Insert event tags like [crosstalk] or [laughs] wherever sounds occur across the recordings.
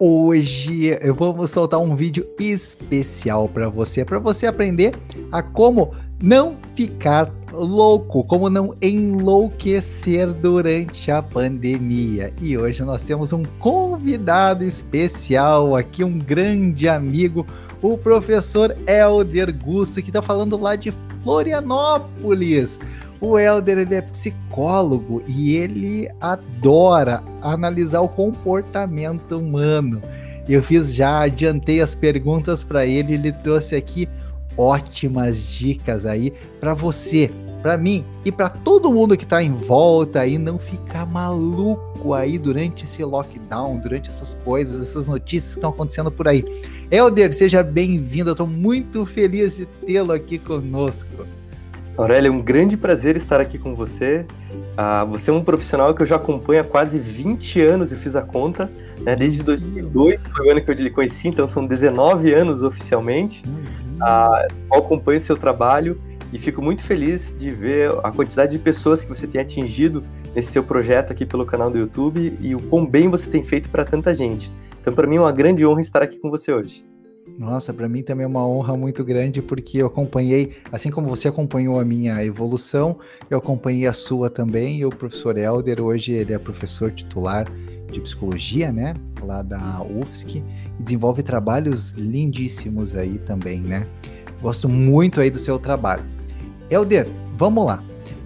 hoje eu vou soltar um vídeo especial para você, para você aprender a como não ficar louco, como não enlouquecer durante a pandemia. E hoje nós temos um convidado especial aqui, um grande amigo, o professor Elder Gusso, que está falando lá de Florianópolis. O Helder ele é psicólogo e ele adora analisar o comportamento humano. Eu fiz já, adiantei as perguntas para ele, ele trouxe aqui ótimas dicas aí para você, para mim e para todo mundo que está em volta aí não ficar maluco aí durante esse lockdown, durante essas coisas, essas notícias que estão acontecendo por aí. Helder, seja bem-vindo, eu estou muito feliz de tê-lo aqui conosco. Aurélia, é um grande prazer estar aqui com você. Ah, você é um profissional que eu já acompanho há quase 20 anos, eu fiz a conta, né? desde 2002, foi o ano que eu lhe conheci, então são 19 anos oficialmente. Uhum. Ah, eu acompanho seu trabalho e fico muito feliz de ver a quantidade de pessoas que você tem atingido nesse seu projeto aqui pelo canal do YouTube e o quão bem você tem feito para tanta gente. Então, para mim é uma grande honra estar aqui com você hoje. Nossa, para mim também é uma honra muito grande porque eu acompanhei, assim como você acompanhou a minha evolução, eu acompanhei a sua também. E o professor Helder, hoje ele é professor titular de psicologia, né, lá da UFSC, e desenvolve trabalhos lindíssimos aí também, né? Gosto muito aí do seu trabalho. Helder, vamos lá.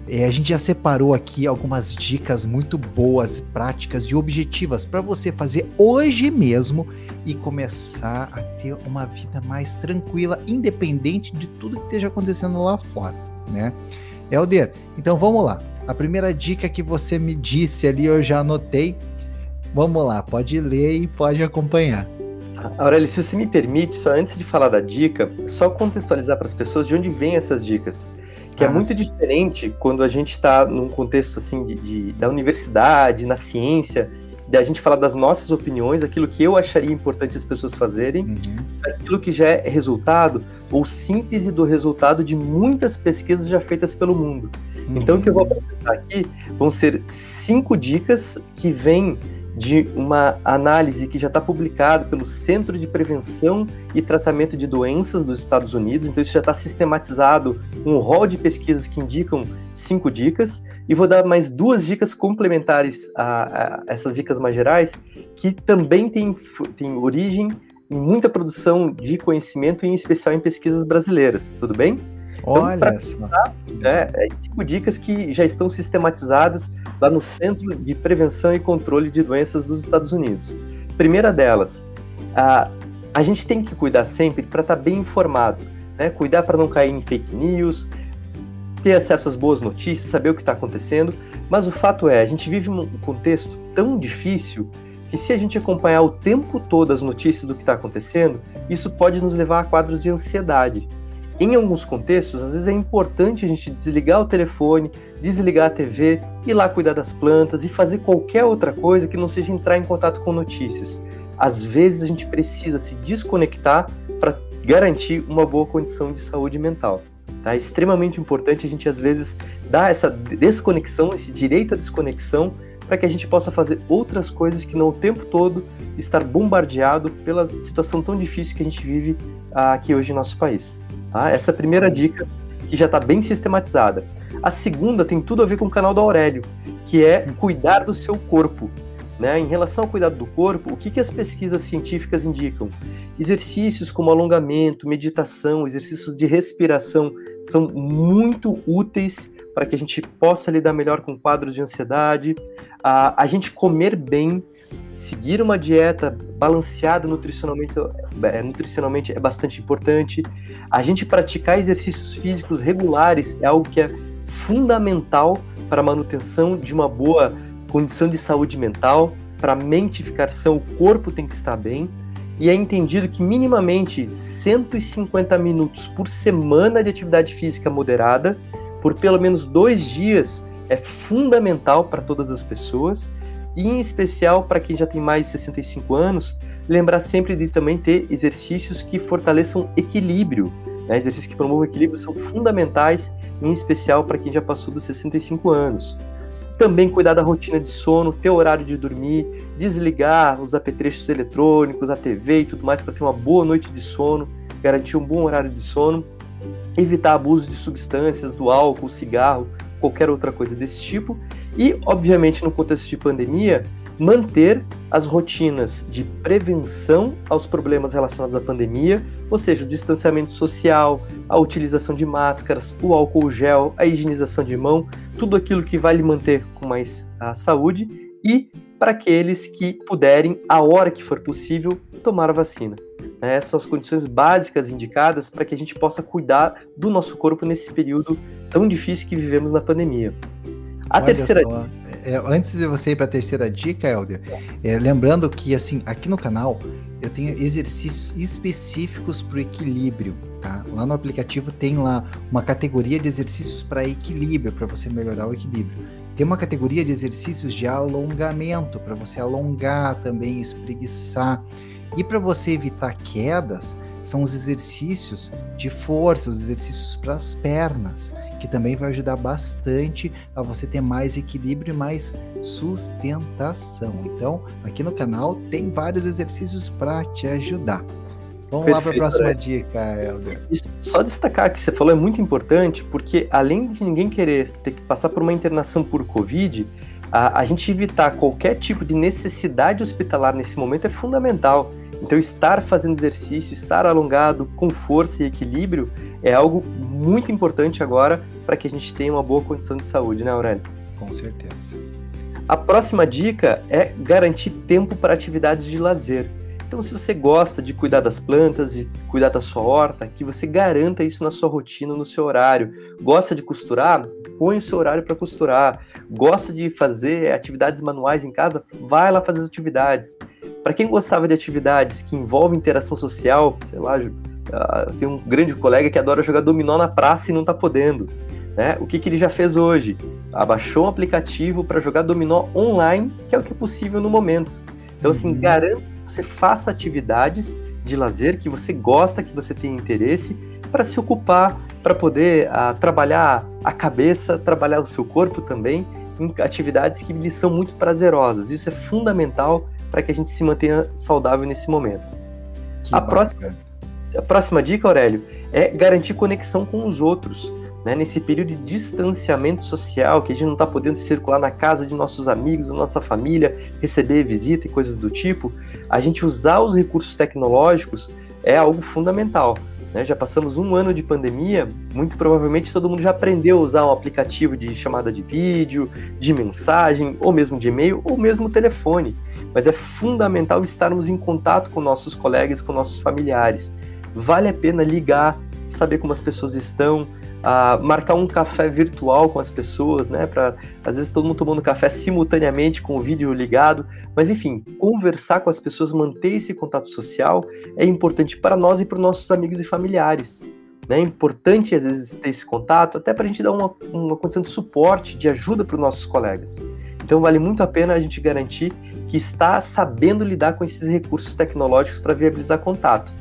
É, a gente já separou aqui algumas dicas muito boas, práticas e objetivas para você fazer hoje mesmo e começar a ter uma vida mais tranquila, independente de tudo que esteja acontecendo lá fora, né? Helder, então vamos lá. A primeira dica que você me disse ali eu já anotei. Vamos lá, pode ler e pode acompanhar. Aurélio, se você me permite, só antes de falar da dica, só contextualizar para as pessoas de onde vêm essas dicas que é ah, é muito sim. diferente quando a gente está num contexto assim de, de, da universidade, na ciência, da gente falar das nossas opiniões, aquilo que eu acharia importante as pessoas fazerem, uhum. aquilo que já é resultado ou síntese do resultado de muitas pesquisas já feitas pelo mundo. Uhum. Então, o que eu vou apresentar aqui vão ser cinco dicas que vêm de uma análise que já está publicada pelo Centro de Prevenção e Tratamento de Doenças dos Estados Unidos. Então, isso já está sistematizado, um rol de pesquisas que indicam cinco dicas. E vou dar mais duas dicas complementares a, a essas dicas mais gerais, que também têm tem origem em muita produção de conhecimento, em especial em pesquisas brasileiras. Tudo bem? Então, Olha. Né, é, cinco dicas que já estão sistematizadas lá no Centro de Prevenção e Controle de Doenças dos Estados Unidos. Primeira delas, a, a gente tem que cuidar sempre para estar tá bem informado, né? Cuidar para não cair em fake news, ter acesso às boas notícias, saber o que está acontecendo. Mas o fato é, a gente vive um contexto tão difícil que se a gente acompanhar o tempo todo as notícias do que está acontecendo, isso pode nos levar a quadros de ansiedade em alguns contextos, às vezes é importante a gente desligar o telefone, desligar a TV, ir lá cuidar das plantas e fazer qualquer outra coisa que não seja entrar em contato com notícias. Às vezes a gente precisa se desconectar para garantir uma boa condição de saúde mental. Tá? É extremamente importante a gente às vezes dar essa desconexão, esse direito à desconexão, para que a gente possa fazer outras coisas que não o tempo todo estar bombardeado pela situação tão difícil que a gente vive aqui hoje em nosso país. Tá? Essa é a primeira dica que já está bem sistematizada. A segunda tem tudo a ver com o canal do Aurélio, que é cuidar do seu corpo. Né? Em relação ao cuidado do corpo, o que, que as pesquisas científicas indicam? Exercícios como alongamento, meditação, exercícios de respiração são muito úteis para que a gente possa lidar melhor com quadros de ansiedade. A, a gente comer bem, seguir uma dieta balanceada nutricionalmente é, nutricionalmente é bastante importante. A gente praticar exercícios físicos regulares é algo que é fundamental para a manutenção de uma boa condição de saúde mental. Para a mente ficar sã, o corpo tem que estar bem. E é entendido que minimamente 150 minutos por semana de atividade física moderada, por pelo menos dois dias, é fundamental para todas as pessoas em especial para quem já tem mais de 65 anos, lembrar sempre de também ter exercícios que fortaleçam equilíbrio. Né? Exercícios que promovam equilíbrio são fundamentais, em especial para quem já passou dos 65 anos. Também cuidar da rotina de sono, ter horário de dormir, desligar os apetrechos eletrônicos, a TV e tudo mais para ter uma boa noite de sono, garantir um bom horário de sono, evitar abuso de substâncias, do álcool, cigarro, qualquer outra coisa desse tipo. E, obviamente, no contexto de pandemia, manter as rotinas de prevenção aos problemas relacionados à pandemia, ou seja, o distanciamento social, a utilização de máscaras, o álcool gel, a higienização de mão, tudo aquilo que vai lhe manter com mais a saúde e para aqueles que puderem, a hora que for possível, tomar a vacina. Né? Essas são as condições básicas indicadas para que a gente possa cuidar do nosso corpo nesse período tão difícil que vivemos na pandemia. A Olha terceira só, é, antes de você ir para a terceira dica, Helder, é, lembrando que assim aqui no canal eu tenho exercícios específicos para o equilíbrio, tá? Lá no aplicativo tem lá uma categoria de exercícios para equilíbrio, para você melhorar o equilíbrio. Tem uma categoria de exercícios de alongamento, para você alongar também, espreguiçar. E para você evitar quedas, são os exercícios de força, os exercícios para as pernas, que também vai ajudar bastante a você ter mais equilíbrio e mais sustentação. Então, aqui no canal tem vários exercícios para te ajudar. Vamos Perfeito, lá para a próxima é. dica, Helder. Só destacar que você falou é muito importante, porque além de ninguém querer ter que passar por uma internação por Covid, a, a gente evitar qualquer tipo de necessidade hospitalar nesse momento é fundamental. Então, estar fazendo exercício, estar alongado, com força e equilíbrio, é algo muito importante agora para que a gente tenha uma boa condição de saúde, né, Aurélio? Com certeza. A próxima dica é garantir tempo para atividades de lazer. Então, se você gosta de cuidar das plantas, de cuidar da sua horta, que você garanta isso na sua rotina, no seu horário. Gosta de costurar? Põe o seu horário para costurar. Gosta de fazer atividades manuais em casa? Vai lá fazer as atividades. Para quem gostava de atividades que envolvem interação social, sei lá, uh, tem um grande colega que adora jogar dominó na praça e não está podendo. Né? O que, que ele já fez hoje? Abaixou um aplicativo para jogar dominó online, que é o que é possível no momento. Então, assim, uhum. garanta que você faça atividades de lazer que você gosta, que você tem interesse, para se ocupar, para poder uh, trabalhar a cabeça, trabalhar o seu corpo também, em atividades que lhe são muito prazerosas. Isso é fundamental para que a gente se mantenha saudável nesse momento. a próxima, a próxima dica, Aurélio, é garantir conexão com os outros. Né? Nesse período de distanciamento social, que a gente não está podendo circular na casa de nossos amigos, da nossa família, receber visita e coisas do tipo, a gente usar os recursos tecnológicos é algo fundamental. Né? Já passamos um ano de pandemia, muito provavelmente todo mundo já aprendeu a usar um aplicativo de chamada de vídeo, de mensagem, ou mesmo de e-mail, ou mesmo telefone. Mas é fundamental estarmos em contato com nossos colegas, com nossos familiares. Vale a pena ligar, saber como as pessoas estão, a marcar um café virtual com as pessoas, né? Para às vezes todo mundo tomando café simultaneamente com o vídeo ligado, mas enfim, conversar com as pessoas, manter esse contato social é importante para nós e para os nossos amigos e familiares. Né? É importante às vezes ter esse contato, até para a gente dar uma, uma condição de suporte, de ajuda para os nossos colegas. Então vale muito a pena a gente garantir que está sabendo lidar com esses recursos tecnológicos para viabilizar contato.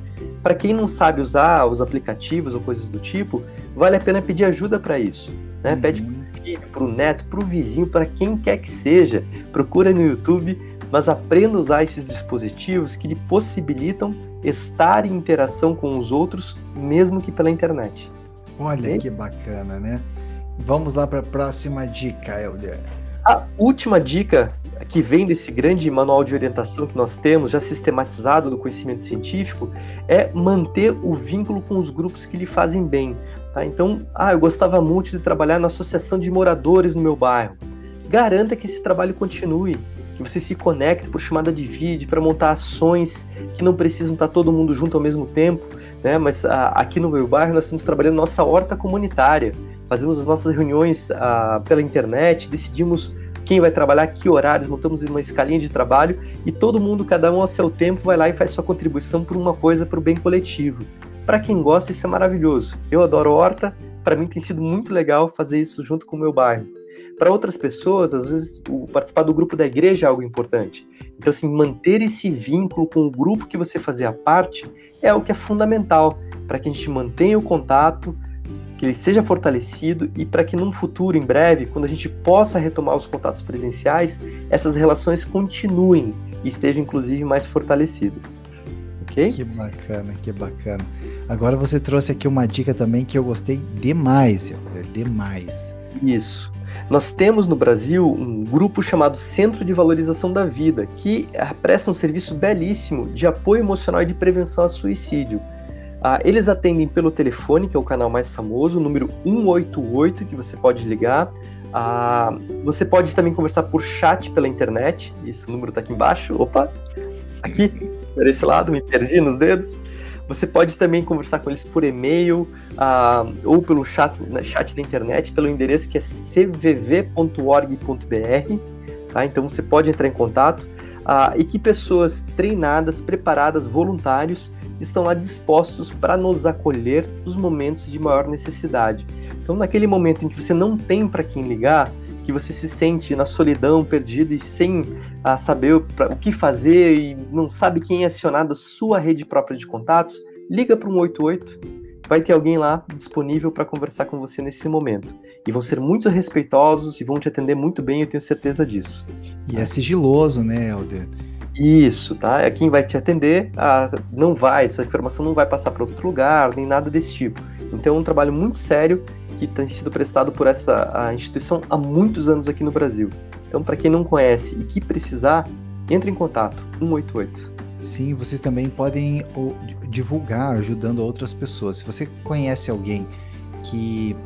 Para quem não sabe usar os aplicativos ou coisas do tipo, vale a pena pedir ajuda para isso. Né? Uhum. Pede para o filho, para o neto, para o vizinho, para quem quer que seja. Procura no YouTube, mas aprenda a usar esses dispositivos que lhe possibilitam estar em interação com os outros, mesmo que pela internet. Olha que bacana, né? Vamos lá para a próxima dica, Helder. A última dica que vem desse grande manual de orientação que nós temos, já sistematizado do conhecimento científico, é manter o vínculo com os grupos que lhe fazem bem. Tá? Então, ah, eu gostava muito de trabalhar na associação de moradores no meu bairro. Garanta que esse trabalho continue, que você se conecte por chamada de vídeo para montar ações que não precisam estar todo mundo junto ao mesmo tempo, né? Mas ah, aqui no meu bairro nós estamos trabalhando nossa horta comunitária, fazemos as nossas reuniões ah, pela internet, decidimos quem vai trabalhar, que horários, montamos uma escalinha de trabalho e todo mundo, cada um ao seu tempo, vai lá e faz sua contribuição por uma coisa, para o bem coletivo. Para quem gosta, isso é maravilhoso. Eu adoro horta, para mim tem sido muito legal fazer isso junto com o meu bairro. Para outras pessoas, às vezes, o participar do grupo da igreja é algo importante. Então, assim, manter esse vínculo com o grupo que você fazia parte é o que é fundamental para que a gente mantenha o contato, que ele seja fortalecido e para que num futuro, em breve, quando a gente possa retomar os contatos presenciais, essas relações continuem e estejam inclusive mais fortalecidas. Ok? Que bacana, que bacana. Agora você trouxe aqui uma dica também que eu gostei demais, Helder, demais. Isso. Nós temos no Brasil um grupo chamado Centro de Valorização da Vida, que presta um serviço belíssimo de apoio emocional e de prevenção a suicídio. Ah, eles atendem pelo telefone, que é o canal mais famoso, número 188, que você pode ligar. Ah, você pode também conversar por chat pela internet, esse número está aqui embaixo. Opa, aqui, por esse lado, me perdi nos dedos. Você pode também conversar com eles por e-mail uh, ou pelo chat, né, chat da internet, pelo endereço que é cvv.org.br. Tá? Então você pode entrar em contato. Uh, e que pessoas treinadas, preparadas, voluntários estão lá dispostos para nos acolher nos momentos de maior necessidade. Então, naquele momento em que você não tem para quem ligar, que você se sente na solidão, perdido e sem ah, saber o, pra, o que fazer e não sabe quem é acionado a sua rede própria de contatos, liga para um 88. Vai ter alguém lá disponível para conversar com você nesse momento. E vão ser muito respeitosos e vão te atender muito bem, eu tenho certeza disso. E é sigiloso, né, Helder? Isso, tá? É quem vai te atender, ah, não vai, essa informação não vai passar para outro lugar, nem nada desse tipo. Então é um trabalho muito sério que tem sido prestado por essa instituição há muitos anos aqui no Brasil. Então, para quem não conhece e que precisar, entre em contato, 188. Sim, vocês também podem divulgar ajudando outras pessoas. Se você conhece alguém que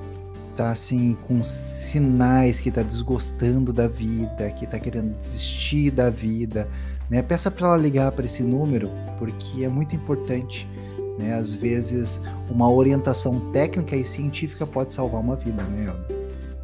tá assim com sinais que tá desgostando da vida, que tá querendo desistir da vida, né? Peça para ela ligar para esse número, porque é muito importante. Né? Às vezes, uma orientação técnica e científica pode salvar uma vida, né?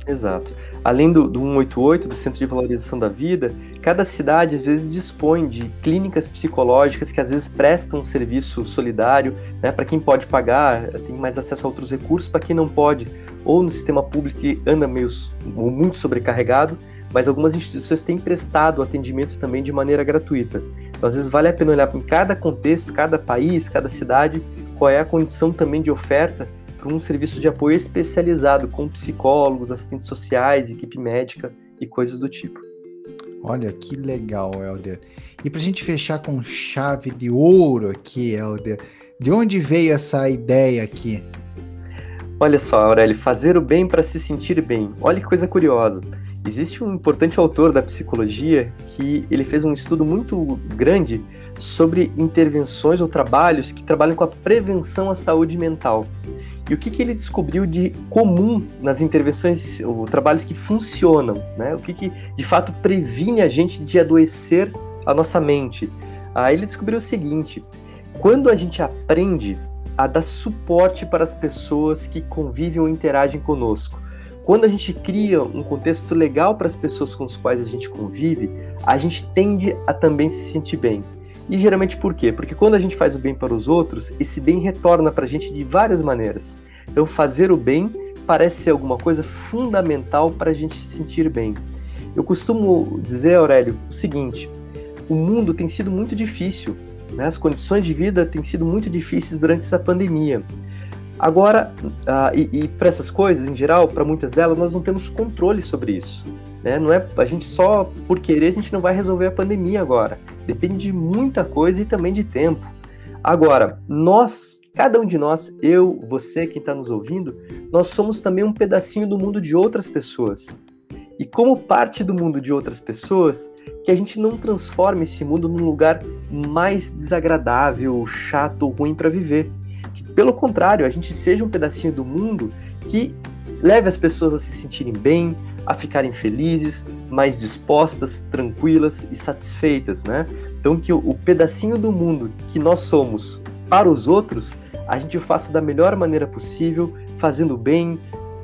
Exato. Além do, do 188, do Centro de Valorização da Vida, cada cidade às vezes dispõe de clínicas psicológicas que às vezes prestam um serviço solidário, né? Para quem pode pagar, tem mais acesso a outros recursos, para quem não pode, ou no sistema público que anda meio muito sobrecarregado, mas algumas instituições têm prestado atendimento também de maneira gratuita. Então, às vezes, vale a pena olhar em cada contexto, cada país, cada cidade, qual é a condição também de oferta para um serviço de apoio especializado com psicólogos, assistentes sociais, equipe médica e coisas do tipo. Olha que legal, Helder. E para a gente fechar com chave de ouro aqui, Helder, de onde veio essa ideia aqui? Olha só, Aurélio, fazer o bem para se sentir bem. Olha que coisa curiosa. Existe um importante autor da psicologia que ele fez um estudo muito grande sobre intervenções ou trabalhos que trabalham com a prevenção à saúde mental. E o que, que ele descobriu de comum nas intervenções ou trabalhos que funcionam, né? O que, que de fato previne a gente de adoecer a nossa mente? Aí ele descobriu o seguinte: quando a gente aprende a dar suporte para as pessoas que convivem ou interagem conosco, quando a gente cria um contexto legal para as pessoas com as quais a gente convive, a gente tende a também se sentir bem. E geralmente por quê? Porque quando a gente faz o bem para os outros, esse bem retorna para a gente de várias maneiras. Então, fazer o bem parece ser alguma coisa fundamental para a gente se sentir bem. Eu costumo dizer, Aurélio, o seguinte: o mundo tem sido muito difícil, né? as condições de vida têm sido muito difíceis durante essa pandemia. Agora, uh, e, e para essas coisas, em geral, para muitas delas, nós não temos controle sobre isso. Né? Não é a gente só por querer a gente não vai resolver a pandemia agora. Depende de muita coisa e também de tempo. Agora, nós, cada um de nós, eu, você, quem está nos ouvindo, nós somos também um pedacinho do mundo de outras pessoas. E como parte do mundo de outras pessoas, que a gente não transforme esse mundo num lugar mais desagradável, chato, ruim para viver pelo contrário, a gente seja um pedacinho do mundo que leve as pessoas a se sentirem bem, a ficarem felizes, mais dispostas, tranquilas e satisfeitas, né? Então que o, pedacinho do mundo que nós somos para os outros, a gente faça da melhor maneira possível, fazendo bem,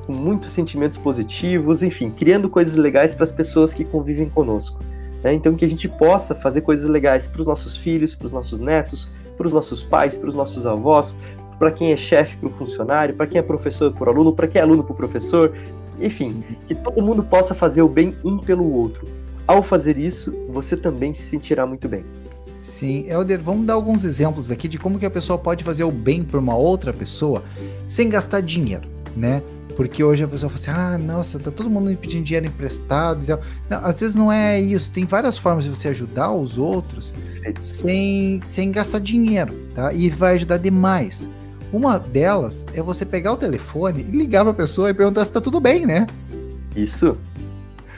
com muitos sentimentos positivos, enfim, criando coisas legais para as pessoas que convivem conosco. Né? Então que a gente possa fazer coisas legais para os nossos filhos, para os nossos netos, para os nossos pais, para os nossos avós, para quem é chefe para o funcionário, para quem é professor para o aluno, para quem é aluno para o professor, enfim, que todo mundo possa fazer o bem um pelo outro. Ao fazer isso, você também se sentirá muito bem. Sim, Helder, vamos dar alguns exemplos aqui de como que a pessoa pode fazer o bem para uma outra pessoa sem gastar dinheiro. né? Porque hoje a pessoa fala assim: ah, nossa, tá todo mundo me pedindo dinheiro emprestado. Então, não, às vezes não é isso. Tem várias formas de você ajudar os outros sem, sem gastar dinheiro, tá? E vai ajudar demais. Uma delas é você pegar o telefone e ligar para a pessoa e perguntar se tá tudo bem, né? Isso.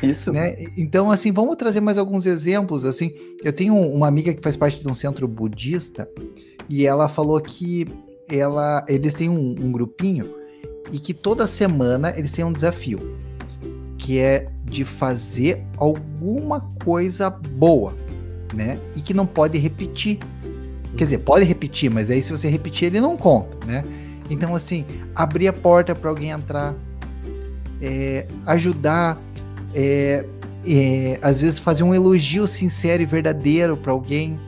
Isso. Né? Então, assim, vamos trazer mais alguns exemplos. Assim, eu tenho uma amiga que faz parte de um centro budista e ela falou que ela, eles têm um, um grupinho e que toda semana eles têm um desafio, que é de fazer alguma coisa boa, né? E que não pode repetir. Quer dizer, pode repetir, mas aí se você repetir, ele não conta, né? Então, assim, abrir a porta para alguém entrar, é, ajudar, é, é, às vezes fazer um elogio sincero e verdadeiro para alguém,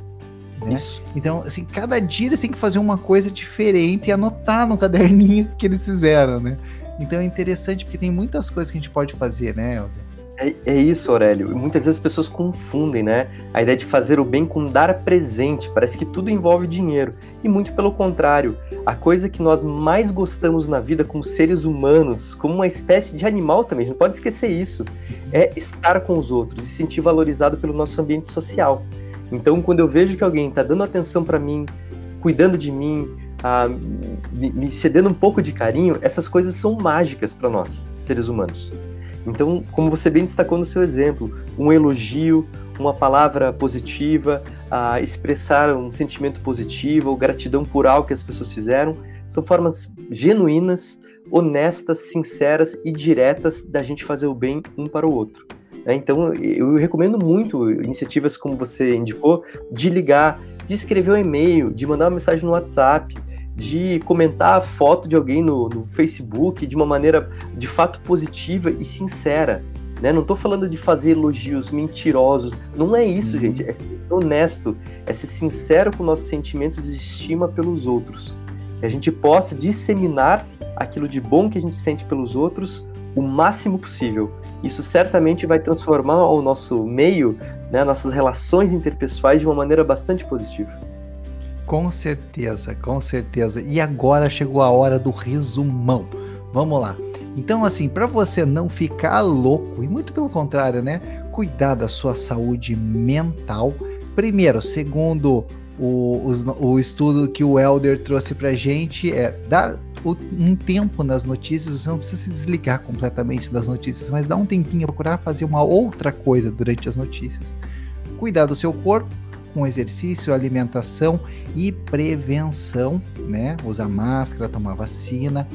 né? Então, assim, cada dia eles têm que fazer uma coisa diferente e anotar no caderninho que eles fizeram, né? Então é interessante porque tem muitas coisas que a gente pode fazer, né, Helder? É, é, isso, Aurélio. Muitas vezes as pessoas confundem, né? A ideia de fazer o bem com dar presente. Parece que tudo envolve dinheiro. E muito pelo contrário. A coisa que nós mais gostamos na vida como seres humanos, como uma espécie de animal também, a gente não pode esquecer isso, é estar com os outros e se sentir valorizado pelo nosso ambiente social. Então, quando eu vejo que alguém está dando atenção para mim, cuidando de mim, ah, me, cedendo um pouco de carinho, essas coisas são mágicas para nós, seres humanos. Então, como você bem destacou no seu exemplo, um elogio, uma palavra positiva, a expressar um sentimento positivo ou gratidão por algo que as pessoas fizeram, são formas genuínas, honestas, sinceras e diretas da gente fazer o bem um para o outro. Né? Então, eu recomendo muito iniciativas como você indicou, de ligar, de escrever um e-mail, de mandar uma mensagem no WhatsApp, de comentar a foto de alguém no, no Facebook de uma maneira de fato positiva e sincera. Né? Não estou falando de fazer elogios mentirosos, não é isso, gente. É ser honesto, é ser sincero com nossos sentimentos de estima pelos outros. Que a gente possa disseminar aquilo de bom que a gente sente pelos outros o máximo possível. Isso certamente vai transformar o nosso meio, né, nossas relações interpessoais de uma maneira bastante positiva. Com certeza, com certeza. E agora chegou a hora do resumão. Vamos lá. Então, assim, para você não ficar louco, e muito pelo contrário, né? Cuidar da sua saúde mental. Primeiro, segundo o, o, o estudo que o Elder trouxe pra gente, é dar um tempo nas notícias, você não precisa se desligar completamente das notícias, mas dá um tempinho procurar fazer uma outra coisa durante as notícias. Cuidar do seu corpo, com exercício, alimentação e prevenção, né? Usar máscara, tomar vacina,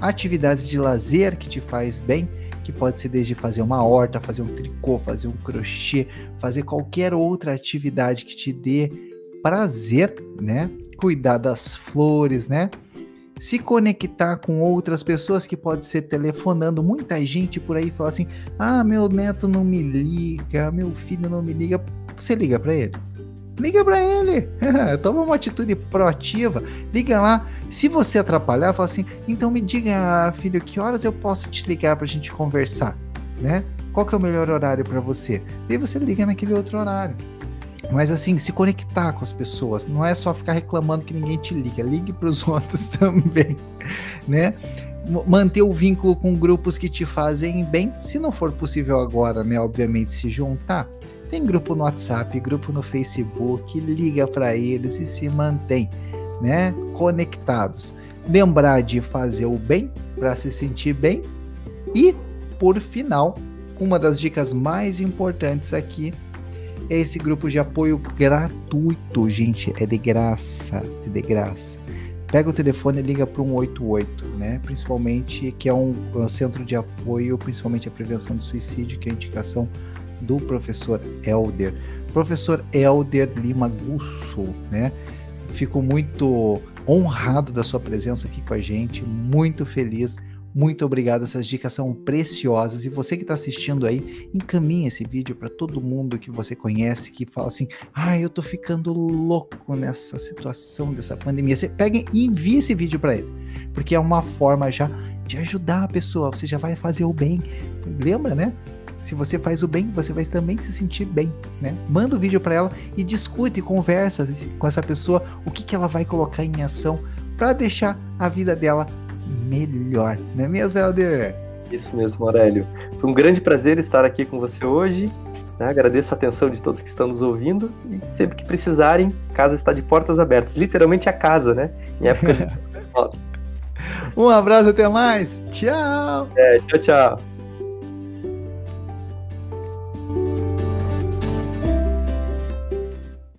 atividades de lazer que te faz bem, que pode ser desde fazer uma horta, fazer um tricô, fazer um crochê, fazer qualquer outra atividade que te dê prazer, né? Cuidar das flores, né? Se conectar com outras pessoas que pode ser telefonando, muita gente por aí fala assim: "Ah, meu neto não me liga, meu filho não me liga". Você liga para ele? Liga para ele. [laughs] Toma uma atitude proativa. Liga lá. Se você atrapalhar, fala assim: então me diga, filho, que horas eu posso te ligar para a gente conversar, né? Qual que é o melhor horário para você? Daí você liga naquele outro horário. Mas assim, se conectar com as pessoas, não é só ficar reclamando que ninguém te liga, ligue para os [laughs] outros também, né? Manter o vínculo com grupos que te fazem bem, se não for possível agora, né? Obviamente, se juntar, tem grupo no WhatsApp, grupo no Facebook, liga para eles e se mantém, né, conectados. Lembrar de fazer o bem para se sentir bem e, por final, uma das dicas mais importantes aqui é esse grupo de apoio gratuito, gente, é de graça, é de graça. Pega o telefone e liga para um 188, né? Principalmente que é um, é um centro de apoio, principalmente a prevenção do suicídio, que é a indicação do professor Elder. Professor Elder Lima Gusso, né? Fico muito honrado da sua presença aqui com a gente, muito feliz. Muito obrigado, essas dicas são preciosas. E você que está assistindo aí, encaminhe esse vídeo para todo mundo que você conhece, que fala assim: ah, eu tô ficando louco nessa situação dessa pandemia. Você pega e envie esse vídeo para ele, porque é uma forma já de ajudar a pessoa. Você já vai fazer o bem. Lembra, né? Se você faz o bem, você vai também se sentir bem, né? Manda o vídeo para ela e discute, conversa com essa pessoa o que, que ela vai colocar em ação para deixar a vida dela melhor. Não é mesmo, Helder? Isso mesmo, Aurélio. Foi um grande prazer estar aqui com você hoje. Né? Agradeço a atenção de todos que estão nos ouvindo. E sempre que precisarem, a casa está de portas abertas. Literalmente a casa, né? Em época de. [laughs] um abraço, até mais. Tchau. É, tchau, tchau.